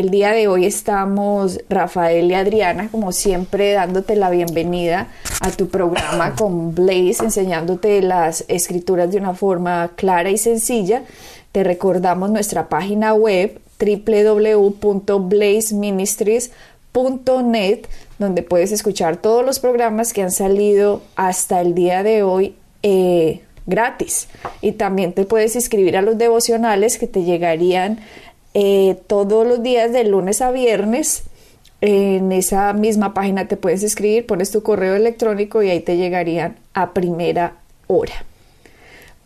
El día de hoy estamos Rafael y Adriana, como siempre, dándote la bienvenida a tu programa con Blaze, enseñándote las escrituras de una forma clara y sencilla. Te recordamos nuestra página web www.blazeministries.net, donde puedes escuchar todos los programas que han salido hasta el día de hoy. Eh, gratis y también te puedes inscribir a los devocionales que te llegarían eh, todos los días de lunes a viernes. En esa misma página te puedes escribir, pones tu correo electrónico y ahí te llegarían a primera hora.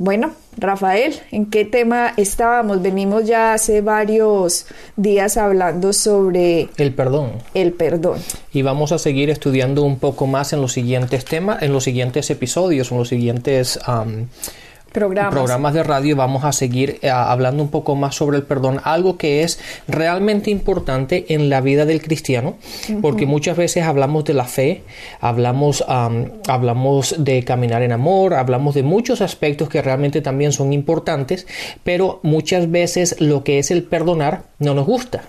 Bueno, Rafael, ¿en qué tema estábamos? Venimos ya hace varios días hablando sobre el perdón. El perdón. Y vamos a seguir estudiando un poco más en los siguientes temas, en los siguientes episodios, en los siguientes programas. de radio vamos a seguir eh, hablando un poco más sobre el perdón, algo que es realmente importante en la vida del cristiano, porque muchas veces hablamos de la fe, hablamos, hablamos de caminar en amor, hablamos de muchos aspectos que realmente también son importantes, pero muchas veces lo que es el perdonar no nos gusta,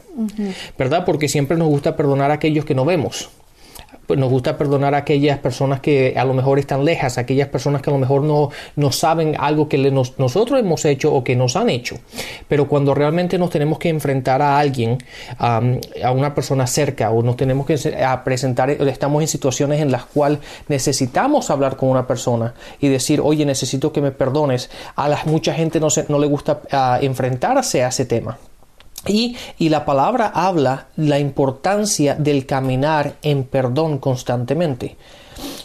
¿verdad? Porque siempre nos gusta perdonar a aquellos que no vemos nos gusta perdonar a aquellas personas que a lo mejor están lejas, aquellas personas que a lo mejor no, no saben algo que nosotros hemos hecho o que nos han hecho. Pero cuando realmente nos tenemos que enfrentar a alguien, a una persona cerca, o nos tenemos que presentar, estamos en situaciones en las cuales necesitamos hablar con una persona y decir, oye, necesito que me perdones. A la, mucha gente no, no le gusta ah, enfrentarse a ese tema. Y, la palabra habla la importancia del caminar en perdón constantemente.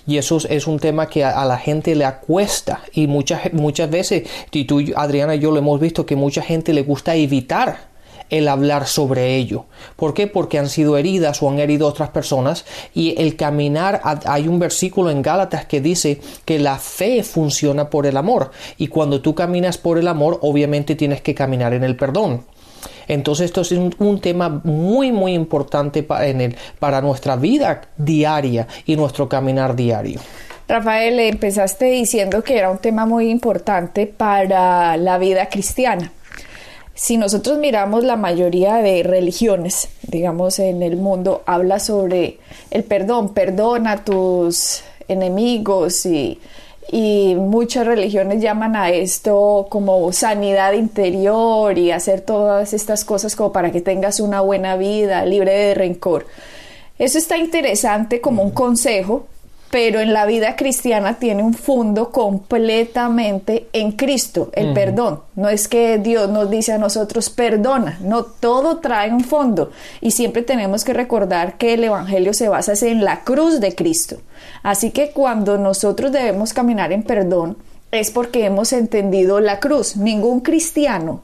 Y eso es un tema que a, la gente le acuesta. Y muchas, muchas veces, tú, Adriana y yo lo hemos visto, que mucha gente le gusta evitar el hablar sobre ello. ¿Por qué? Porque han sido heridas o han herido otras personas. Y el caminar, hay un versículo en Gálatas que dice que la fe funciona por el amor. Y cuando tú caminas por el amor, obviamente tienes que caminar en el perdón. Entonces esto es un, tema muy muy importante para, en el, para nuestra vida diaria y nuestro caminar diario. Rafael, empezaste diciendo que era un tema muy importante para la vida cristiana. Si nosotros miramos la mayoría de religiones, digamos, en el mundo, habla sobre el perdón, perdona a tus enemigos y y muchas religiones llaman a esto como sanidad interior y hacer todas estas cosas como para que tengas una buena vida, libre de rencor. Eso está interesante como un consejo, pero en la vida cristiana tiene un fondo completamente en Cristo, el perdón. No es que Dios nos dice a nosotros perdona, no, todo trae un fondo y siempre tenemos que recordar que el Evangelio se basa en la cruz de Cristo. Así que cuando nosotros debemos caminar en perdón es porque hemos entendido la cruz. Ningún cristiano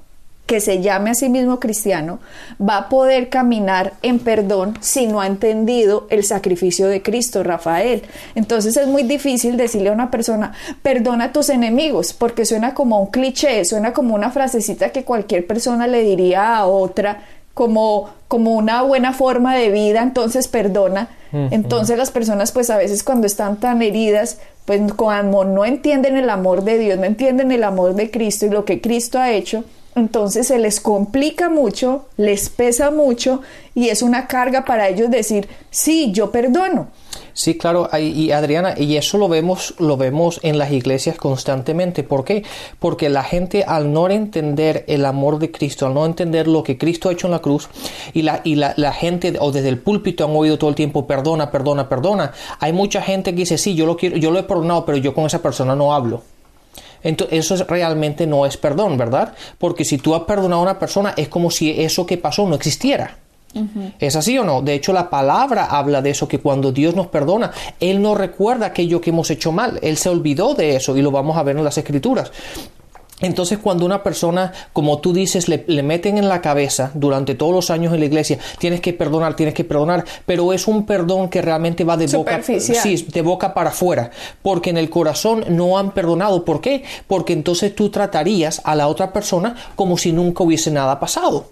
que se llame a sí mismo cristiano va a poder caminar en perdón si no ha entendido el sacrificio de Cristo, Rafael. Entonces es muy difícil decirle a una persona, perdona a tus enemigos, porque suena como un cliché, suena como una frasecita que cualquier persona le diría a otra como, como una buena forma de vida, entonces perdona. Entonces las personas pues a veces cuando están tan heridas, pues cuando no entienden el amor de Dios, no entienden el amor de Cristo y lo que Cristo ha hecho, entonces se les complica mucho, les pesa mucho y es una carga para ellos decir, sí, yo perdono. Sí, claro, y Adriana, y eso lo vemos, lo vemos en las iglesias constantemente. ¿Por qué? Porque la gente al no entender el amor de Cristo, al no entender lo que Cristo ha hecho en la cruz, y la, y la, la gente, o desde el púlpito han oído todo el tiempo, perdona, perdona, perdona. Hay mucha gente que dice, sí, yo lo quiero, yo lo he perdonado, pero yo con esa persona no hablo. Entonces, eso realmente no es perdón, ¿verdad? Porque si tú has perdonado a una persona, es como si eso que pasó no existiera. ¿Es así o no? De hecho, la palabra habla de eso, que cuando Dios nos perdona, Él no recuerda aquello que hemos hecho mal, Él se olvidó de eso y lo vamos a ver en las escrituras. Entonces cuando una persona, como tú dices, le, meten en la cabeza durante todos los años en la iglesia, tienes que perdonar, tienes que perdonar, pero es un perdón que realmente va de boca, sí, de boca para afuera, porque en el corazón no han perdonado. ¿Por qué? Porque entonces tú tratarías a la otra persona como si nunca hubiese nada pasado.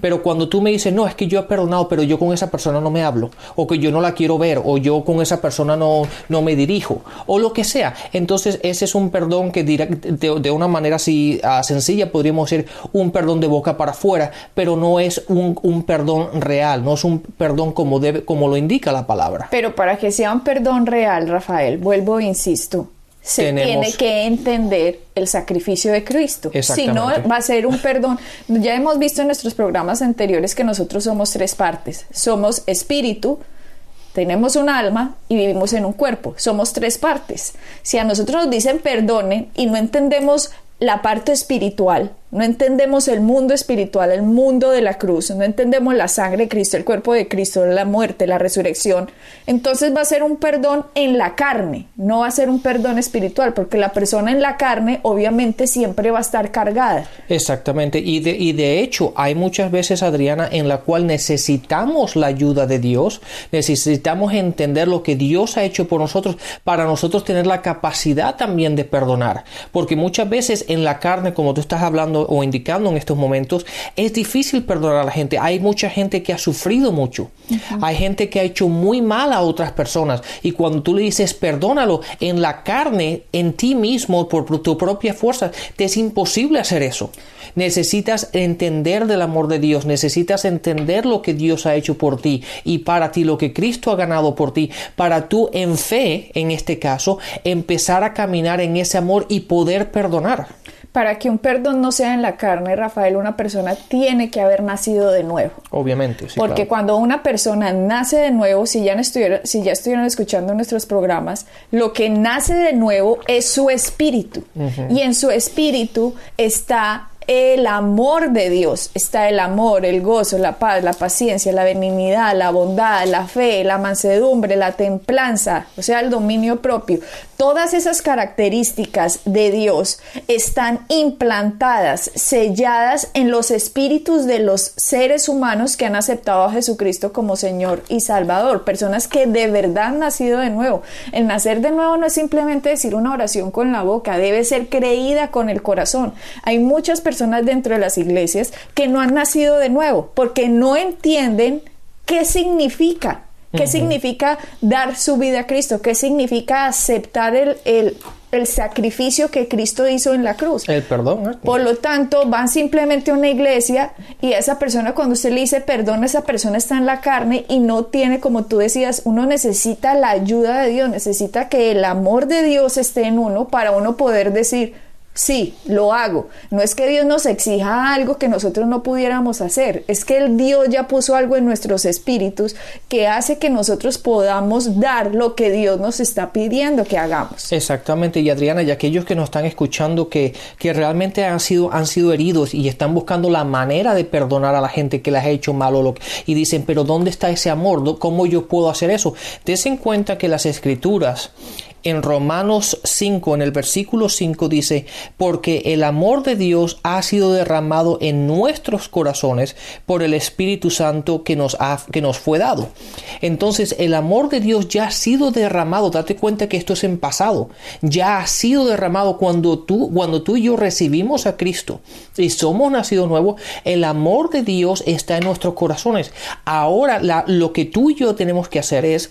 Pero cuando tú me dices, no, es que yo he perdonado, pero yo con esa persona no me hablo, o que yo no la quiero ver, o yo con esa persona no, no me dirijo, o lo que sea, entonces ese es un perdón que de, de una manera así sencilla, podríamos decir un perdón de boca para afuera, pero no es un, un, perdón real, no es un perdón como, debe, como lo indica la palabra. Pero para que sea un perdón real, Rafael, vuelvo e insisto, se tiene que entender el sacrificio de Cristo. Si no, va a ser un perdón. Ya hemos visto en nuestros programas anteriores que nosotros somos tres partes. Somos espíritu, tenemos un alma y vivimos en un cuerpo. Somos tres partes. Si a nosotros nos dicen perdone y no entendemos la parte espiritual, no entendemos el mundo espiritual, el mundo de la cruz, no entendemos la sangre de Cristo, el cuerpo de Cristo, la muerte, la resurrección. Entonces va a ser un perdón en la carne, no va a ser un perdón espiritual, porque la persona en la carne obviamente siempre va a estar cargada. Exactamente, y de, y de hecho hay muchas veces, Adriana, en la cual necesitamos la ayuda de Dios, necesitamos entender lo que Dios ha hecho por nosotros para nosotros tener la capacidad también de perdonar, porque muchas veces en la carne, como tú estás hablando, o indicando en estos momentos, es difícil perdonar a la gente. Hay mucha gente que ha sufrido mucho. Hay gente que ha hecho muy mal a otras personas. Y cuando tú le dices perdónalo en la carne, en ti mismo, por tu propia fuerza, te es imposible hacer eso. Necesitas entender del amor de Dios, necesitas entender lo que Dios ha hecho por ti y para ti, lo que Cristo ha ganado por ti, para tú en fe, en este caso, empezar a caminar en ese amor y poder perdonar para que un perdón no sea en la carne, Rafael, una persona tiene que haber nacido de nuevo. Obviamente, sí. Porque cuando una persona nace de nuevo, si ya, estuvieron, si ya estuvieron escuchando nuestros programas, lo que nace de nuevo es su espíritu. Y en su espíritu está el amor de Dios. Está el amor, el gozo, la paz, la paciencia, la benignidad, la bondad, la fe, la mansedumbre, la templanza, o sea, el dominio propio. Todas esas características de Dios están implantadas, selladas en los espíritus de los seres humanos que han aceptado a Jesucristo como Señor y Salvador, personas que de verdad han nacido de nuevo. El nacer de nuevo no es simplemente decir una oración con la boca, debe ser creída con el corazón. Hay muchas personas personas dentro de las iglesias que no han nacido de nuevo porque no entienden qué significa, qué significa dar su vida a Cristo, qué significa aceptar el, el, el sacrificio que Cristo hizo en la cruz. El perdón. ¿eh? Por lo tanto, van simplemente a una iglesia y esa persona, cuando usted le dice perdón, esa persona está en la carne y no tiene, como tú decías, uno necesita la ayuda de Dios, necesita que el amor de Dios esté en uno para uno poder decir, Sí, lo hago. No es que Dios nos exija algo que nosotros no pudiéramos hacer, es que el Dios ya puso algo en nuestros espíritus que hace que nosotros podamos dar lo que Dios nos está pidiendo que hagamos. Exactamente, y Adriana, y aquellos que nos están escuchando que, que realmente han sido, han sido heridos y están buscando la manera de perdonar a la gente que les ha hecho mal o lo y dicen, pero ¿dónde está ese amor? ¿Cómo yo puedo hacer eso? Des en cuenta que las escrituras en Romanos 5, en el versículo 5 dice, porque el amor de Dios ha sido derramado en nuestros corazones por el Espíritu Santo que nos, ha, que nos fue dado. Entonces el amor de Dios ya ha sido derramado, date cuenta que esto es en pasado, ya ha sido derramado cuando tú, cuando tú y yo recibimos a Cristo y somos nacidos nuevos, el amor de Dios está en nuestros corazones. Ahora lo que tú y yo tenemos que hacer es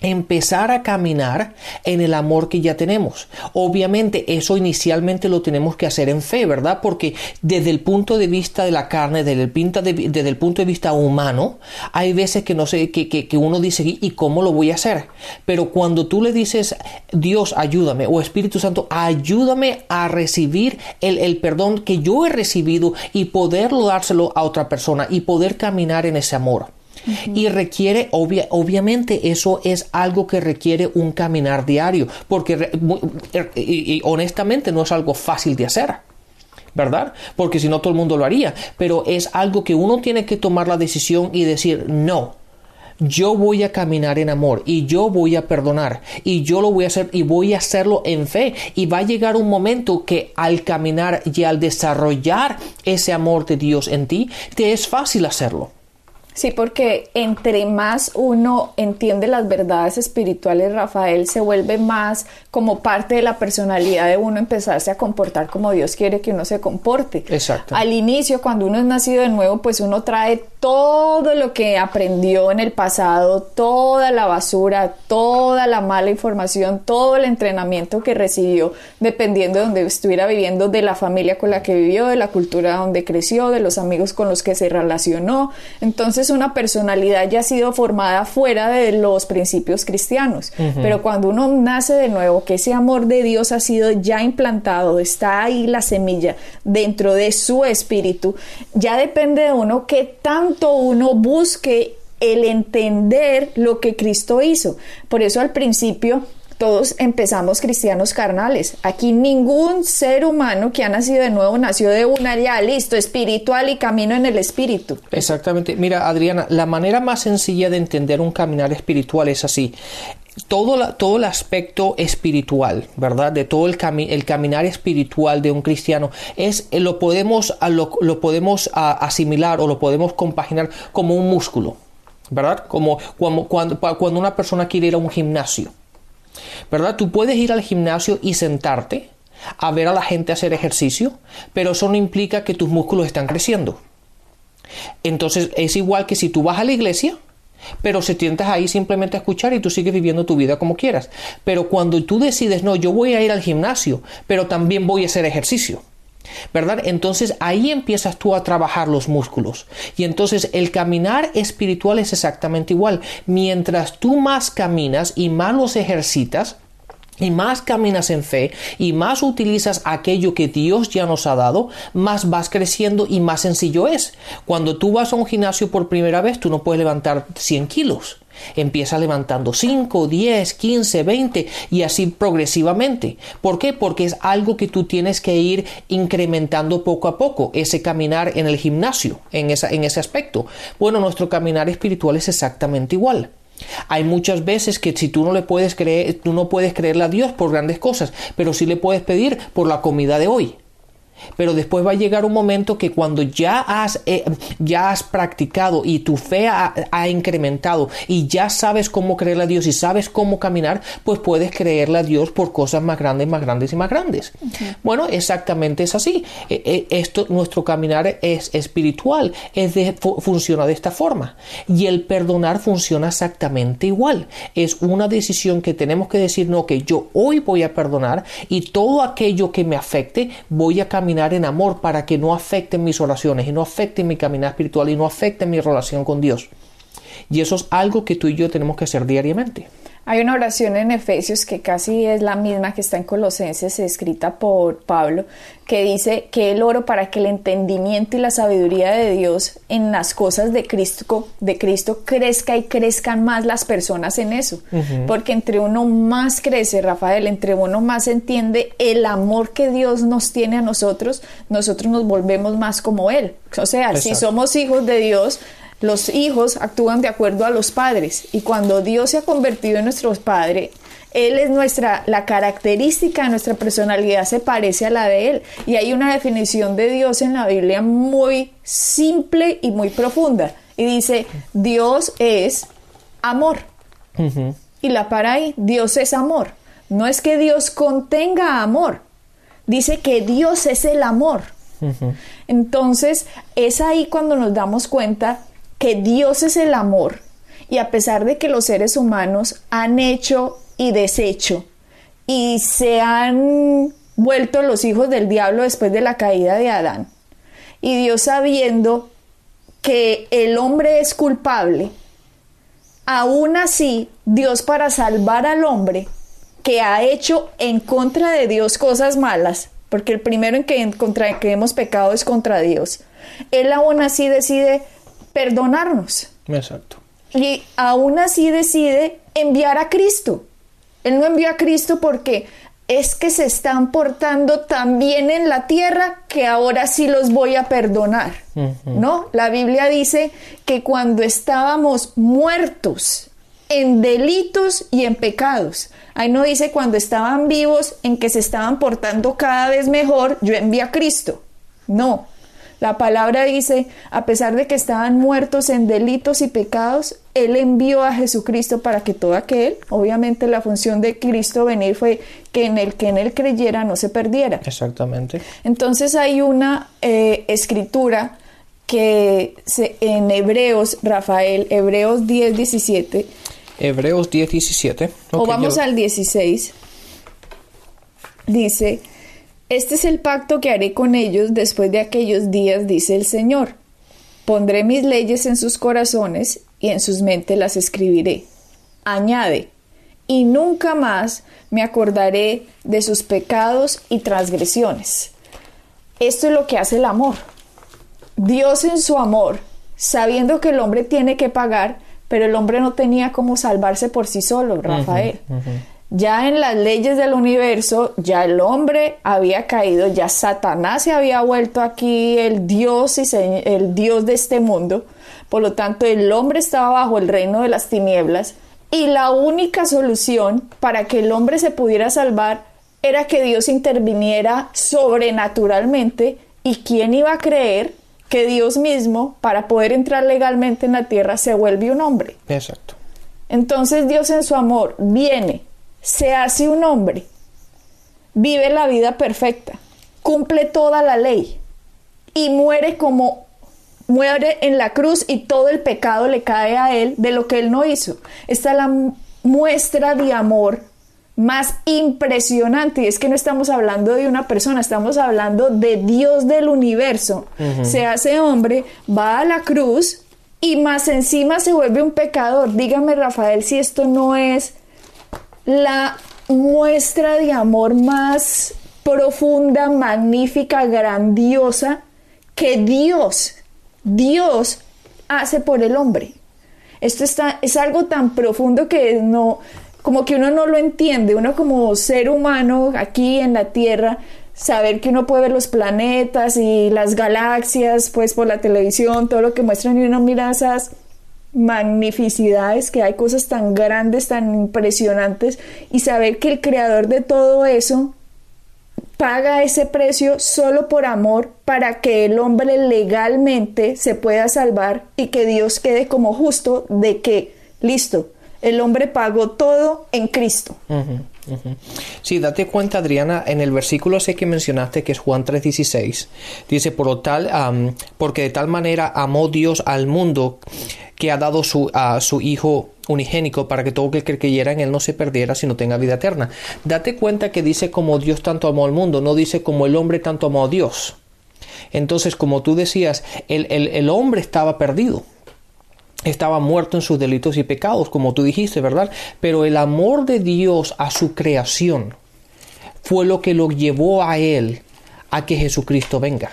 empezar a caminar en el amor que ya tenemos. Obviamente eso inicialmente lo tenemos que hacer en fe, ¿verdad? Porque desde el punto de vista de la carne, desde el, punto de vista humano, hay veces que no sé, que, que, uno dice, ¿y cómo lo voy a hacer? Pero cuando tú le dices, Dios, ayúdame, o Espíritu Santo, ayúdame a recibir el, el perdón que yo he recibido y poderlo dárselo a otra persona y poder caminar en ese amor. Y requiere, obviamente, eso es algo que requiere un caminar diario, porque er, y, honestamente no es algo fácil de hacer. ¿verdad? Porque si no todo el mundo lo haría, pero es algo que uno tiene que tomar la decisión y decir, no, yo voy a caminar en amor y yo voy a perdonar y yo lo voy a hacer y voy a hacerlo en fe y va a llegar un momento que al caminar y al desarrollar ese amor de Dios en ti, te es fácil hacerlo. Sí, porque entre más uno entiende las verdades espirituales, Rafael, se vuelve más como parte de la personalidad de uno empezarse a comportar como Dios quiere que uno se comporte. Exacto. Al inicio, cuando uno es nacido de nuevo, pues uno trae todo lo que aprendió en el pasado, toda la basura, toda la mala información, todo el entrenamiento que recibió, dependiendo de donde estuviera viviendo, de la familia con la que vivió, de la cultura donde creció, de los amigos con los que se relacionó. Entonces, una personalidad ya ha sido formada fuera de los principios cristianos. Pero cuando uno nace de nuevo, que ese amor de Dios ha sido ya implantado, está ahí la semilla dentro de su espíritu, ya depende de uno que tanto uno busque el entender lo que Cristo hizo. Por eso al principio todos empezamos cristianos carnales. Aquí ningún ser humano que ha nacido de nuevo nació de una ya listo, espiritual y camino en el espíritu. Exactamente. Mira, Adriana, la manera más sencilla de entender un caminar espiritual es así. Todo, todo, el aspecto espiritual, ¿verdad? De todo el, el, caminar espiritual de un cristiano, es, eh, lo podemos, lo, podemos asimilar o lo podemos compaginar como un músculo, ¿verdad? Como, como cuando, cuando una persona quiere ir a un gimnasio. ¿Verdad? Tú puedes ir al gimnasio y sentarte a ver a la gente hacer ejercicio, pero eso no implica que tus músculos están creciendo. Entonces es igual que si tú vas a la iglesia, pero se sientas ahí simplemente a escuchar y tú sigues viviendo tu vida como quieras. Pero cuando tú decides, no, yo voy a ir al gimnasio, pero también voy a hacer ejercicio. ¿Verdad? Entonces ahí empiezas tú a trabajar los músculos. Y entonces el caminar espiritual es exactamente igual. Mientras tú más caminas y más los ejercitas, y más caminas en fe y más utilizas aquello que Dios ya nos ha dado, más vas creciendo y más sencillo es. Cuando tú vas a un gimnasio por primera vez, tú no puedes levantar 100 kilos. Empieza levantando 5, 10, 15, 20 y así progresivamente. ¿Por qué? Porque es algo que tú tienes que ir incrementando poco a poco, ese caminar en el gimnasio, en, esa, en ese aspecto. Bueno, nuestro caminar espiritual es exactamente igual. Hay muchas veces que si tú no le puedes creer, tú no puedes creerle a Dios por grandes cosas, pero sí le puedes pedir por la comida de hoy. Pero después va a llegar un momento que cuando ya has, eh, ya has practicado y tu fe ha, incrementado y ya sabes cómo creerle a Dios y sabes cómo caminar, pues puedes creerle a Dios por cosas más grandes, más grandes y más grandes. Bueno, exactamente es así. E, e, esto, nuestro caminar es espiritual, es de, funciona de esta forma. Y el perdonar funciona exactamente igual. Es una decisión que tenemos que decir, no, que yo hoy voy a perdonar y todo aquello que me afecte voy a caminar en amor para que no afecten mis oraciones y no afecten mi caminar espiritual y no afecten mi relación con Dios. Y eso es algo que tú y yo tenemos que hacer diariamente. Hay una oración en Efesios que casi es la misma que está en Colosenses, escrita por Pablo, que dice que el oro para que el entendimiento y la sabiduría de Dios en las cosas de Cristo, de Cristo crezca y crezcan más las personas en eso. Porque entre uno más crece, Rafael, entre uno más entiende el amor que Dios nos tiene a nosotros, nosotros nos volvemos más como Él. O sea, si somos hijos de Dios, los hijos actúan de acuerdo a los padres y cuando Dios se ha convertido en nuestro padre, él es nuestra, la característica de nuestra personalidad se parece a la de Él. Y hay una definición de Dios en la Biblia muy simple y muy profunda. Y dice, Dios es amor. Y la para ahí, Dios es amor. No es que Dios contenga amor. Dice que Dios es el amor. Entonces, es ahí cuando nos damos cuenta que Dios es el amor y a pesar de que los seres humanos han hecho y deshecho y se han vuelto los hijos del diablo después de la caída de Adán, y Dios sabiendo que el hombre es culpable, aún así Dios para salvar al hombre que ha hecho en contra de Dios cosas malas, porque el primero en que, contra el que hemos pecado es contra Dios, Él aún así decide perdonarnos. Exacto. Y aún así decide enviar a Cristo. Él no envió a Cristo porque es que se están portando tan bien en la tierra que ahora sí los voy a perdonar. ¿No? La Biblia dice que cuando estábamos muertos en delitos y en pecados, ahí no dice cuando estaban vivos en que se estaban portando cada vez mejor, yo envío a Cristo. No, la palabra dice, a pesar de que estaban muertos en delitos y pecados, Él envió a Jesucristo para que todo aquel, obviamente la función de Cristo venir fue que en el que en Él creyera no se perdiera. Exactamente. Entonces hay una eh, escritura que se, en Hebreos, Rafael, Hebreos 10, 17. Hebreos 10, 17. o vamos al 16. Dice, este es el pacto que haré con ellos después de aquellos días, dice el Señor. Pondré mis leyes en sus corazones y en sus mentes las escribiré. Añade, y nunca más me acordaré de sus pecados y transgresiones. Esto es lo que hace el amor. Dios en su amor, sabiendo que el hombre tiene que pagar, pero el hombre no tenía cómo salvarse por sí solo, Rafael. Ya en las leyes del universo, ya el hombre había caído, ya Satanás se había vuelto aquí el Dios y el Dios de este mundo. Por lo tanto, el hombre estaba bajo el reino de las tinieblas y la única solución para que el hombre se pudiera salvar era que Dios interviniera sobrenaturalmente y quién iba a creer que Dios mismo, para poder entrar legalmente en la tierra, se vuelve un hombre. Exacto. Entonces Dios en su amor viene, se hace un hombre, vive la vida perfecta, cumple toda la ley y muere como muere en la cruz y todo el pecado le cae a él de lo que él no hizo. Esta es la muestra de amor más impresionante y es que no estamos hablando de una persona, estamos hablando de Dios del universo. Se hace hombre, va a la cruz y más encima se vuelve un pecador. Dígame Rafael si esto no es la muestra de amor más profunda, magnífica, grandiosa que Dios, Dios hace por el hombre. Esto está, es algo tan profundo que no, como que uno no lo entiende, uno como ser humano aquí en la Tierra, saber que uno puede ver los planetas y las galaxias, pues por la televisión, todo lo que muestran y uno mira esas magnificidades, que hay cosas tan grandes, tan impresionantes, y saber que el creador de todo eso paga ese precio solo por amor para que el hombre legalmente se pueda salvar y que Dios quede como justo de que, listo, el hombre pagó todo en Cristo. Sí, date cuenta, Adriana, en el versículo ese que mencionaste, que es Juan 3:16, dice, por lo tal, porque de tal manera amó Dios al mundo que ha dado su, a su Hijo unigénico para que todo el que creyera en él no se perdiera, sino tenga vida eterna. Date cuenta que dice como Dios tanto amó al mundo, no dice como el hombre tanto amó a Dios. Entonces, como tú decías, el, el hombre estaba perdido estaba muerto en sus delitos y pecados, como tú dijiste, ¿verdad? Pero el amor de Dios a su creación fue lo que lo llevó a él a que Jesucristo venga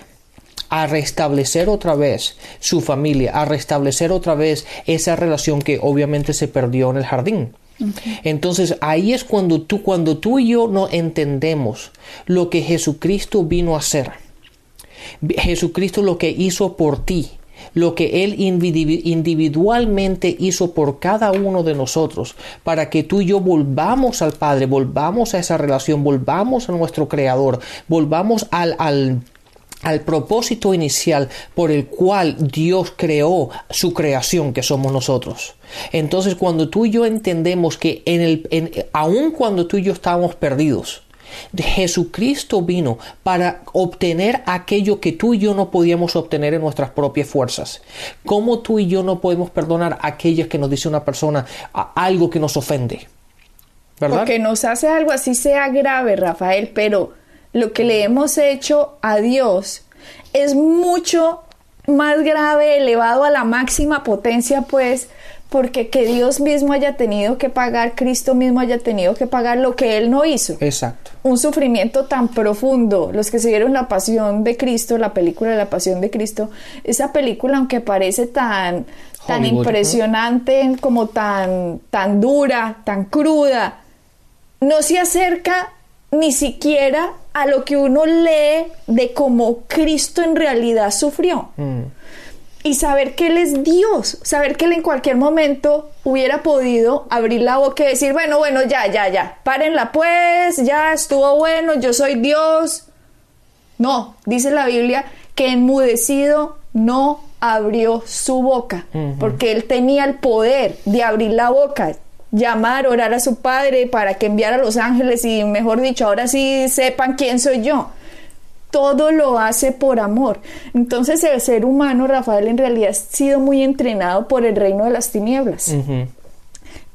a restablecer otra vez su familia, a restablecer otra vez esa relación que obviamente se perdió en el jardín. Entonces ahí es cuando tú, cuando tú y yo no entendemos lo que Jesucristo vino a hacer. Jesucristo lo que hizo por ti, lo que Él individualmente hizo por cada uno de nosotros, para que tú y yo volvamos al Padre, volvamos a esa relación, volvamos a nuestro Creador, volvamos al, al al propósito inicial por el cual Dios creó su creación que somos nosotros. Entonces cuando tú y yo entendemos que en el, aun cuando tú y yo estábamos perdidos, Jesucristo vino para obtener aquello que tú y yo no podíamos obtener en nuestras propias fuerzas. ¿Cómo tú y yo no podemos perdonar a aquellas que nos dice una persona algo que nos ofende? ¿Verdad? Porque nos hace algo así sea grave, Rafael, pero lo que le hemos hecho a Dios es mucho más grave, elevado a la máxima potencia, pues, porque que Dios mismo haya tenido que pagar, Cristo mismo haya tenido que pagar lo que Él no hizo. Exacto. Un sufrimiento tan profundo. Los que siguieron la pasión de Cristo, la película de la pasión de Cristo, esa película, aunque parece tan, tan impresionante, como tan, tan dura, tan cruda, no se acerca ni siquiera a lo que uno lee de cómo Cristo en realidad sufrió. Mm. Y saber que Él es Dios, saber que Él en cualquier momento hubiera podido abrir la boca y decir, bueno, bueno, ya, ya, ya, párenla pues, ya estuvo bueno, yo soy Dios. No, dice la Biblia que enmudecido no abrió su boca, porque Él tenía el poder de abrir la boca, llamar, orar a su Padre para que enviara a los ángeles y, mejor dicho, ahora sí sepan quién soy yo todo lo hace por amor. Entonces el ser humano, Rafael, en realidad ha sido muy entrenado por el reino de las tinieblas.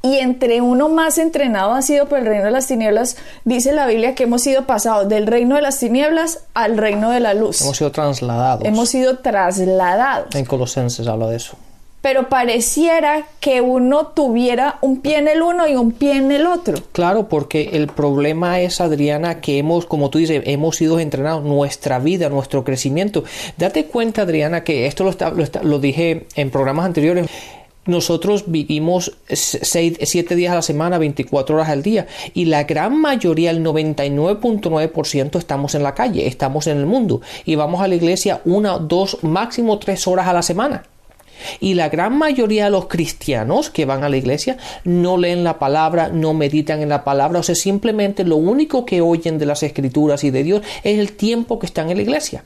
Y entre uno más entrenado ha sido por el reino de las tinieblas, dice la Biblia que hemos sido pasados del reino de las tinieblas al reino de la luz. Hemos sido trasladados. Hemos sido trasladados. En Colosenses habla de eso pero pareciera que uno tuviera un pie en el uno y un pie en el otro. Claro, porque el problema es, Adriana, que hemos, como tú dices, hemos sido entrenados, nuestra vida, nuestro crecimiento. Date cuenta, Adriana, que esto lo, lo, dije en programas anteriores. Nosotros vivimos seis, siete días a la semana, 24 horas al día, y la gran mayoría, el 99.9%, estamos en la calle, estamos en el mundo, y vamos a la iglesia una, dos, máximo tres horas a la semana. Y la gran mayoría de los cristianos que van a la iglesia no leen la palabra, no meditan en la palabra, o sea, simplemente lo único que oyen de las escrituras y de Dios es el tiempo que están en la iglesia.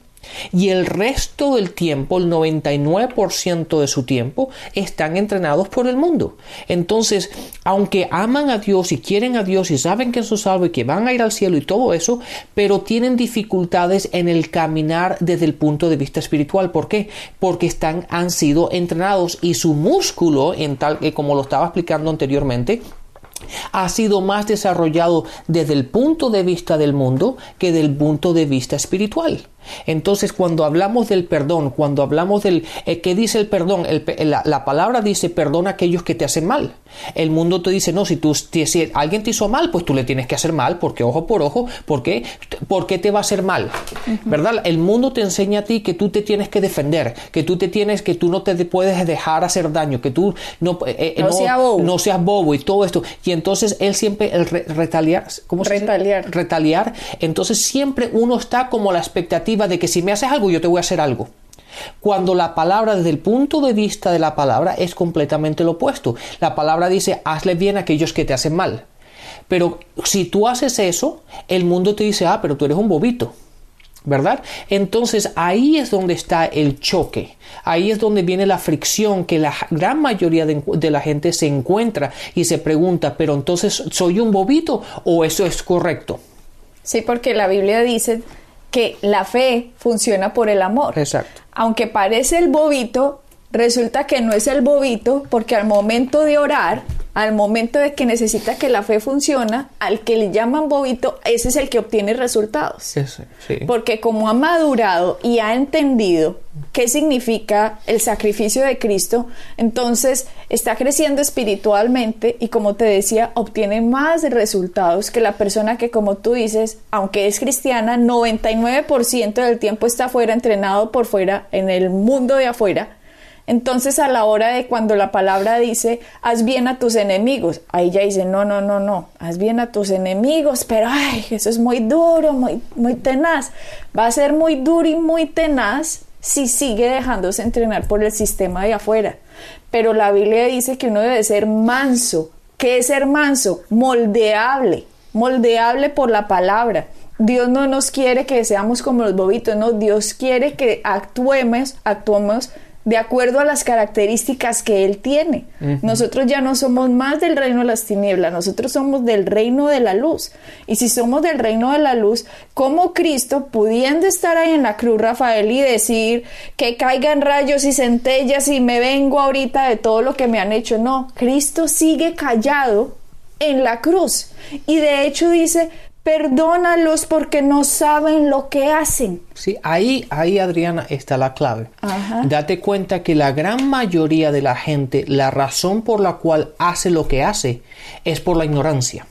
Y el resto del tiempo, el 99% de su tiempo, están entrenados por el mundo. Entonces, aunque aman a Dios y quieren a Dios y saben que es su salvo y que van a ir al cielo y todo eso, pero tienen dificultades en el caminar desde el punto de vista espiritual. ¿Por qué? Porque están, han sido entrenados y su músculo, en tal que como lo estaba explicando anteriormente, ha sido más desarrollado desde el punto de vista del mundo que del punto de vista espiritual. Entonces, cuando hablamos del perdón, cuando hablamos del... Eh, ¿Qué dice el perdón? la, palabra dice perdona a aquellos que te hacen mal. El mundo te dice, no, si, tú, si alguien te hizo mal, pues tú le tienes que hacer mal, porque ojo por ojo, ¿por qué? ¿Por qué te va a hacer mal? ¿Verdad? El mundo te enseña a ti que tú te tienes que defender, que tú te tienes, que tú no te puedes dejar hacer daño, que tú no, eh, eh, no, seas bobo y todo esto. Y entonces él siempre, el retaliar, ¿cómo se retaliar. Dice? Retaliar. Entonces siempre uno está como la expectativa de que si me haces algo, yo te voy a hacer algo. Cuando la palabra, desde el punto de vista de la palabra, es completamente lo opuesto. La palabra dice, hazle bien a aquellos que te hacen mal. Pero si tú haces eso, el mundo te dice, ah, pero tú eres un bobito. ¿verdad? Entonces ahí es donde está el choque, ahí es donde viene la fricción que la gran mayoría de, la gente se encuentra y se pregunta, pero entonces ¿soy un bobito o eso es correcto? Sí, porque la Biblia dice que la fe funciona por el amor. Exacto. Aunque parece el bobito, resulta que no es el bobito porque al momento de orar al momento de que necesita que la fe funcione, al que le llaman bobito, ese es el que obtiene resultados. Porque como ha madurado y ha entendido qué significa el sacrificio de Cristo, entonces está creciendo espiritualmente y como te decía, obtiene más resultados que la persona que como tú dices, aunque es cristiana, 99% del tiempo está fuera, entrenado por fuera, en el mundo de afuera, entonces a la hora de cuando la palabra dice, haz bien a tus enemigos, ahí ya dice, no, no, no, no, haz bien a tus enemigos, pero ay, eso es muy duro, muy, muy tenaz. Va a ser muy duro y muy tenaz si sigue dejándose entrenar por el sistema de afuera. Pero la Biblia dice que uno debe ser manso. ¿Qué es ser manso? Moldeable, moldeable por la palabra. Dios no nos quiere que seamos como los bobitos, no, Dios quiere que actuemos, actuemos de acuerdo a las características que Él tiene. Nosotros ya no somos más del reino de las tinieblas, nosotros somos del reino de la luz. Y si somos del reino de la luz, como Cristo, pudiendo estar ahí en la cruz, Rafael, y decir que caigan rayos y centellas y me vengo ahorita de todo lo que me han hecho, no, Cristo sigue callado en la cruz. Y de hecho dice, perdónalos porque no saben lo que hacen. Sí, ahí, ahí Adriana está la clave. Date cuenta que la gran mayoría de la gente, la razón por la cual hace lo que hace es por la ignorancia.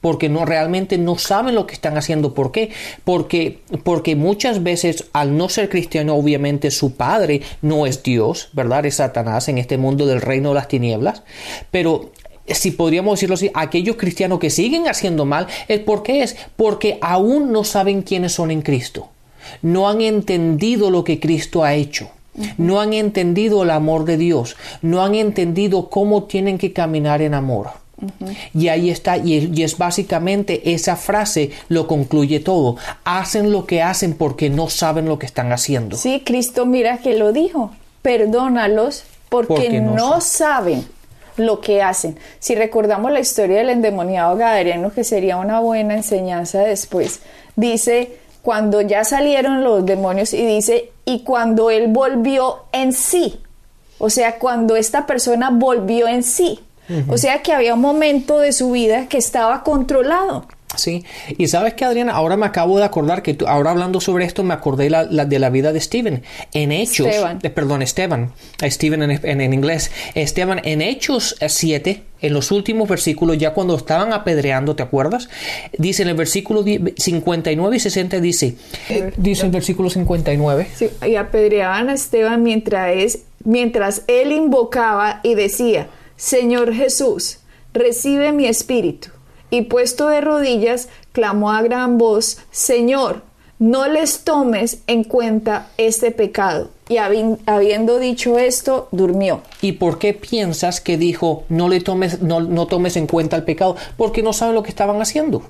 Porque no realmente no saben lo que están haciendo. ¿Por qué? Porque, porque muchas veces, al no ser cristiano, obviamente su padre no es Dios, ¿verdad? Es Satanás en este mundo del reino de las tinieblas. Pero si podríamos decirlo así, aquellos cristianos que siguen haciendo mal, es porque es porque aún no saben quiénes son en Cristo. No han entendido lo que Cristo ha hecho. No han entendido el amor de Dios. No han entendido cómo tienen que caminar en amor. Y ahí está, y es, básicamente esa frase lo concluye todo. Hacen lo que hacen porque no saben lo que están haciendo. Sí, Cristo mira que lo dijo. Perdónalos porque, no, saben lo que hacen. Si recordamos la historia del endemoniado Gadareno, que sería una buena enseñanza después, dice cuando ya salieron los demonios y dice, y cuando él volvió en sí, o sea, cuando esta persona volvió en sí, o sea que había un momento de su vida que estaba controlado. Sí, y sabes que Adriana, ahora me acabo de acordar que ahora hablando sobre esto me acordé de la vida de Steven. En Hechos, eh, perdón, Esteban, Steven en, en, inglés, Esteban, en Hechos 7, en los últimos versículos, ya cuando estaban apedreando, ¿te acuerdas? Dice en el versículo 59 y 60, dice, dice el versículo 59. Sí, y apedreaban a Esteban mientras, es, mientras él invocaba y decía, Señor Jesús, recibe mi espíritu y puesto de rodillas, clamó a gran voz, Señor, no les tomes en cuenta este pecado. Y habiendo dicho esto, durmió. ¿Y por qué piensas que dijo no le tomes, no, no tomes en cuenta el pecado? Porque no saben lo que estaban haciendo.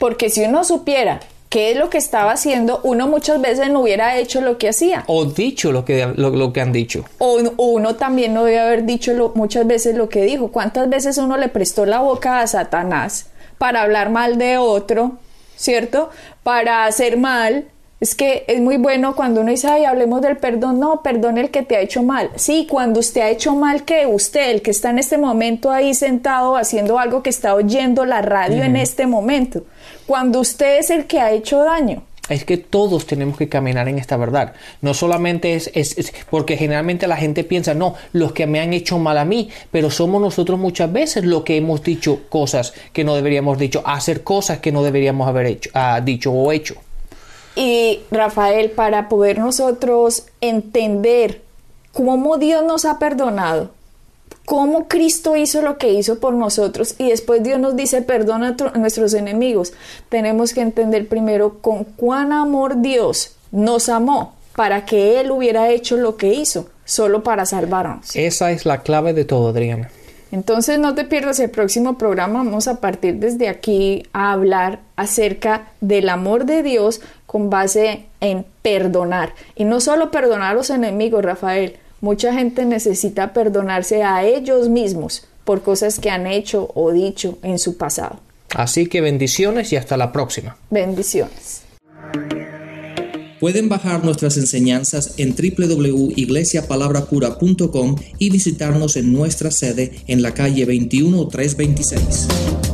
Porque si uno supiera qué es lo que estaba haciendo, uno muchas veces no hubiera hecho lo que hacía. O dicho lo que, lo, que han dicho. O uno también no debe haber dicho muchas veces lo que dijo. ¿Cuántas veces uno le prestó la boca a Satanás para hablar mal de otro, ¿cierto? Para hacer mal. Es que es muy bueno cuando uno dice, ay, hablemos del perdón. No, perdón el que te ha hecho mal. Sí, cuando usted ha hecho mal, que usted, el que está en este momento ahí sentado haciendo algo que está oyendo la radio en este momento. Cuando usted es el que ha hecho daño es que todos tenemos que caminar en esta verdad. No solamente es, es, porque generalmente la gente piensa, no, los que me han hecho mal a mí, pero somos nosotros muchas veces los que hemos dicho cosas que no deberíamos dicho, hacer cosas que no deberíamos haber hecho, ah, dicho o hecho. Y Rafael, para poder nosotros entender cómo Dios nos ha perdonado, cómo Cristo hizo lo que hizo por nosotros y después Dios nos dice perdona a nuestros enemigos. Tenemos que entender primero con cuán amor Dios nos amó para que Él hubiera hecho lo que hizo, solo para salvarnos. Esa es la clave de todo, Adriana. Entonces no te pierdas el próximo programa, vamos a partir desde aquí a hablar acerca del amor de Dios con base en perdonar. Y no solo perdonar a los enemigos, Rafael, Mucha gente necesita perdonarse a ellos mismos por cosas que han hecho o dicho en su pasado. Así que bendiciones y hasta la próxima. Bendiciones. Pueden bajar nuestras enseñanzas en www.iglesiapalabracura.com y visitarnos en nuestra sede en la calle 21326.